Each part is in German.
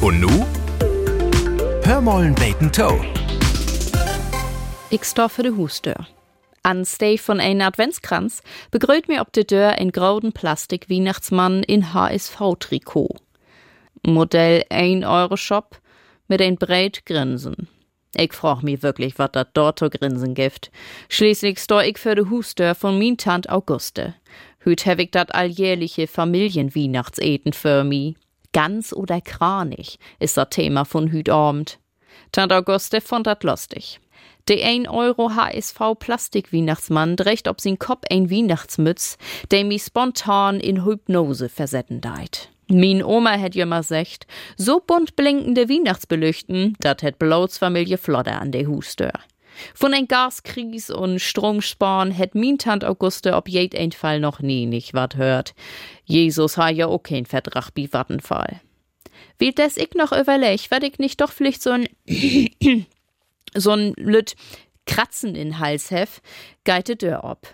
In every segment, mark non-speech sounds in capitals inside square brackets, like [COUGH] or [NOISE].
Und nu? Hör mollen beten Toe. Ich stehe für de Hustür. An Steve von ein Adventskranz begrüßt mir ob de Deur ein grauden Plastik Weihnachtsmann in HSV-Trikot. Modell 1 Euro Shop mit ein breit Grinsen. Ich frag mich wirklich, wat dat dort Grinsen gibt. Schließlich steh ich für de Hustür von min Tant Auguste. Hüt hab ich dat alljährliche Familienweihnachtseten für mi. Ganz oder kranig ist das Thema von hüt Abend. Tant Auguste fand dat lustig. De 1 Euro HSV Plastik-Weihnachtsmann drecht ob sin Kopf ein Weihnachtsmütz, der mi spontan in Hypnose versetten deit. Min Oma hätt jemmer secht, so bunt blinkende Weihnachtsbelüchten, dat hätt Blauts Familie Flodder an de Hustör. Von ein Gaskries und Stromsparen hätt min Tant Auguste ob jed ein Fall noch nie nicht wat hört. Jesus ha ja auch kein Vertrag bi Wattenfall. Wie des ich noch überleg, werd ich nicht doch vielleicht so ein [COUGHS] so'n lüt Kratzen in Hals hef, geite Dör ob.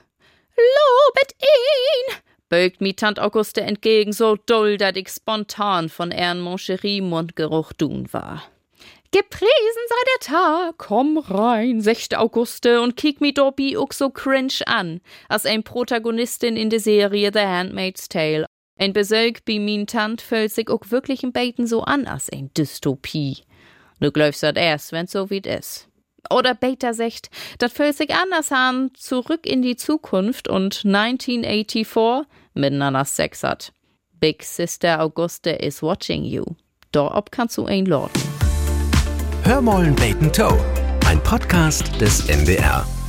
Lobet ihn! bögt mi Tant Auguste entgegen, so doll, dat ich spontan von Ern Moncherie Mundgeruch dun war. Gepriesen sei der Tag, komm rein, sechte Auguste und kick mi dobi uck so cringe an, als ein Protagonistin in der Serie The Handmaid's Tale. Ein Besög bi min Tant fühlt sich uck wirklich im Beten so an als ein Dystopie. Du glaubst dat erst, wenn's so wie is. Oder Beta secht, dat fühlt sich anders an, zurück in die Zukunft und 1984 miteinander Sex hat. Big Sister Auguste is watching you. Da ob kannst du ein Lord. Hör mollen beten Toe. Ein Podcast des NDR.